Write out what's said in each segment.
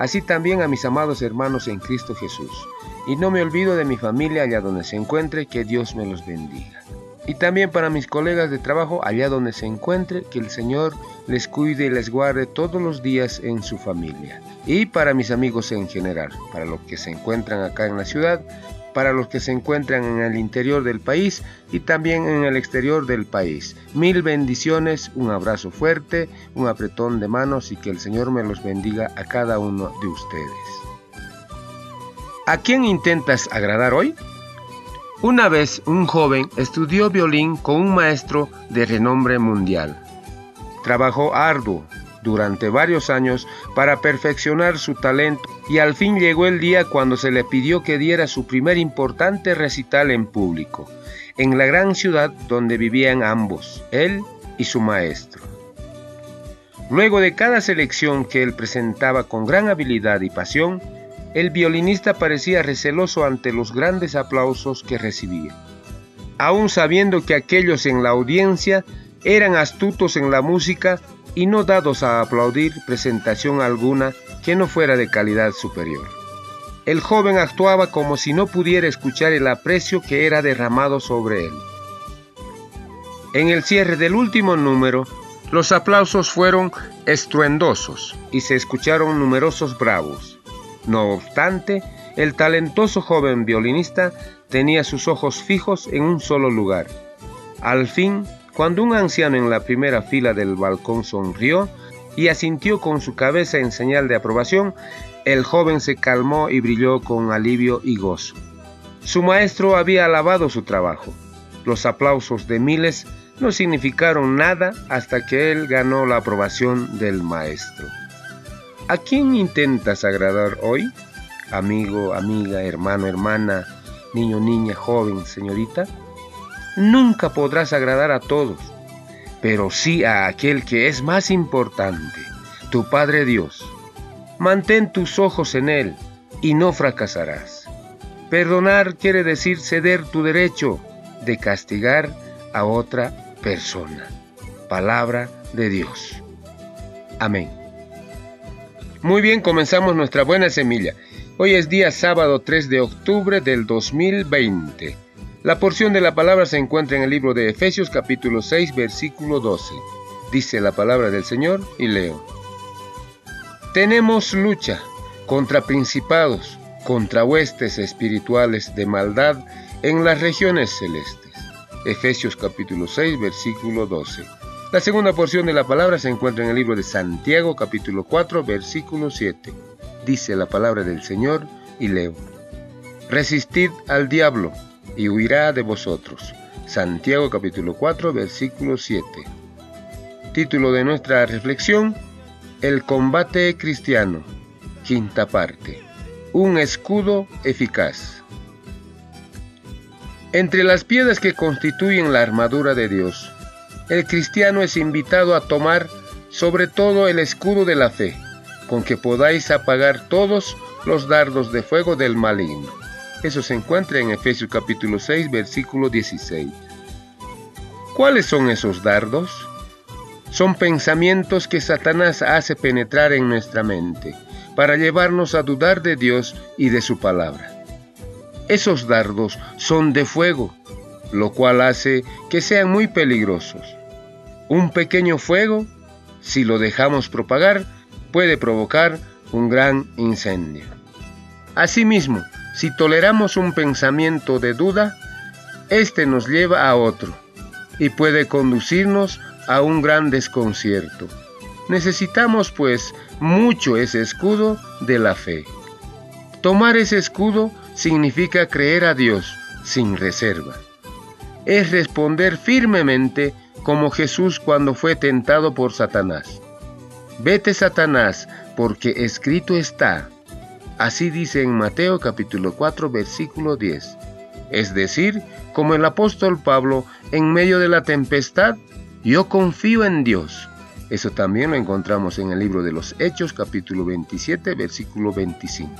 así también a mis amados hermanos en Cristo Jesús. Y no me olvido de mi familia allá donde se encuentre, que Dios me los bendiga. Y también para mis colegas de trabajo allá donde se encuentre, que el Señor les cuide y les guarde todos los días en su familia. Y para mis amigos en general, para los que se encuentran acá en la ciudad, para los que se encuentran en el interior del país y también en el exterior del país. Mil bendiciones, un abrazo fuerte, un apretón de manos y que el Señor me los bendiga a cada uno de ustedes. ¿A quién intentas agradar hoy? Una vez un joven estudió violín con un maestro de renombre mundial. Trabajó arduo durante varios años para perfeccionar su talento y al fin llegó el día cuando se le pidió que diera su primer importante recital en público, en la gran ciudad donde vivían ambos, él y su maestro. Luego de cada selección que él presentaba con gran habilidad y pasión, el violinista parecía receloso ante los grandes aplausos que recibía. Aun sabiendo que aquellos en la audiencia eran astutos en la música, y no dados a aplaudir presentación alguna que no fuera de calidad superior. El joven actuaba como si no pudiera escuchar el aprecio que era derramado sobre él. En el cierre del último número, los aplausos fueron estruendosos y se escucharon numerosos bravos. No obstante, el talentoso joven violinista tenía sus ojos fijos en un solo lugar. Al fin cuando un anciano en la primera fila del balcón sonrió y asintió con su cabeza en señal de aprobación, el joven se calmó y brilló con alivio y gozo. Su maestro había alabado su trabajo. Los aplausos de miles no significaron nada hasta que él ganó la aprobación del maestro. ¿A quién intentas agradar hoy? Amigo, amiga, hermano, hermana, niño, niña, joven, señorita. Nunca podrás agradar a todos, pero sí a aquel que es más importante, tu Padre Dios. Mantén tus ojos en Él y no fracasarás. Perdonar quiere decir ceder tu derecho de castigar a otra persona. Palabra de Dios. Amén. Muy bien, comenzamos nuestra buena semilla. Hoy es día sábado 3 de octubre del 2020. La porción de la palabra se encuentra en el libro de Efesios capítulo 6 versículo 12. Dice la palabra del Señor y leo. Tenemos lucha contra principados, contra huestes espirituales de maldad en las regiones celestes. Efesios capítulo 6 versículo 12. La segunda porción de la palabra se encuentra en el libro de Santiago capítulo 4 versículo 7. Dice la palabra del Señor y leo. Resistid al diablo y huirá de vosotros. Santiago capítulo 4 versículo 7. Título de nuestra reflexión, El combate cristiano. Quinta parte. Un escudo eficaz. Entre las piedras que constituyen la armadura de Dios, el cristiano es invitado a tomar sobre todo el escudo de la fe, con que podáis apagar todos los dardos de fuego del maligno. Eso se encuentra en Efesios capítulo 6, versículo 16. ¿Cuáles son esos dardos? Son pensamientos que Satanás hace penetrar en nuestra mente para llevarnos a dudar de Dios y de su palabra. Esos dardos son de fuego, lo cual hace que sean muy peligrosos. Un pequeño fuego, si lo dejamos propagar, puede provocar un gran incendio. Asimismo, si toleramos un pensamiento de duda, éste nos lleva a otro y puede conducirnos a un gran desconcierto. Necesitamos pues mucho ese escudo de la fe. Tomar ese escudo significa creer a Dios sin reserva. Es responder firmemente como Jesús cuando fue tentado por Satanás. Vete Satanás, porque escrito está, Así dice en Mateo capítulo 4 versículo 10. Es decir, como el apóstol Pablo, en medio de la tempestad, yo confío en Dios. Eso también lo encontramos en el libro de los Hechos capítulo 27 versículo 25.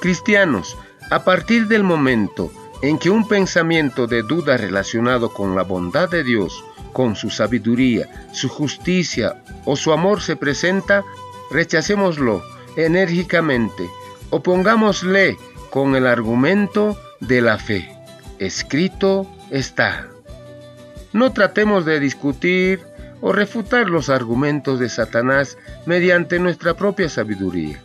Cristianos, a partir del momento en que un pensamiento de duda relacionado con la bondad de Dios, con su sabiduría, su justicia o su amor se presenta, rechacémoslo enérgicamente, opongámosle con el argumento de la fe. Escrito está. No tratemos de discutir o refutar los argumentos de Satanás mediante nuestra propia sabiduría,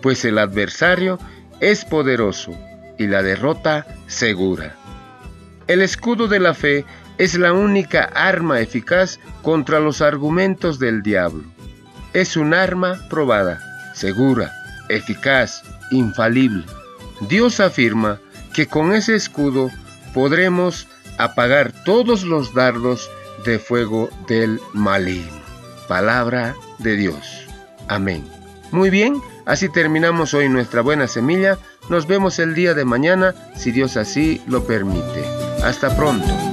pues el adversario es poderoso y la derrota segura. El escudo de la fe es la única arma eficaz contra los argumentos del diablo. Es un arma probada, segura, eficaz, infalible. Dios afirma que con ese escudo podremos apagar todos los dardos de fuego del maligno. Palabra de Dios. Amén. Muy bien, así terminamos hoy nuestra buena semilla. Nos vemos el día de mañana, si Dios así lo permite. Hasta pronto.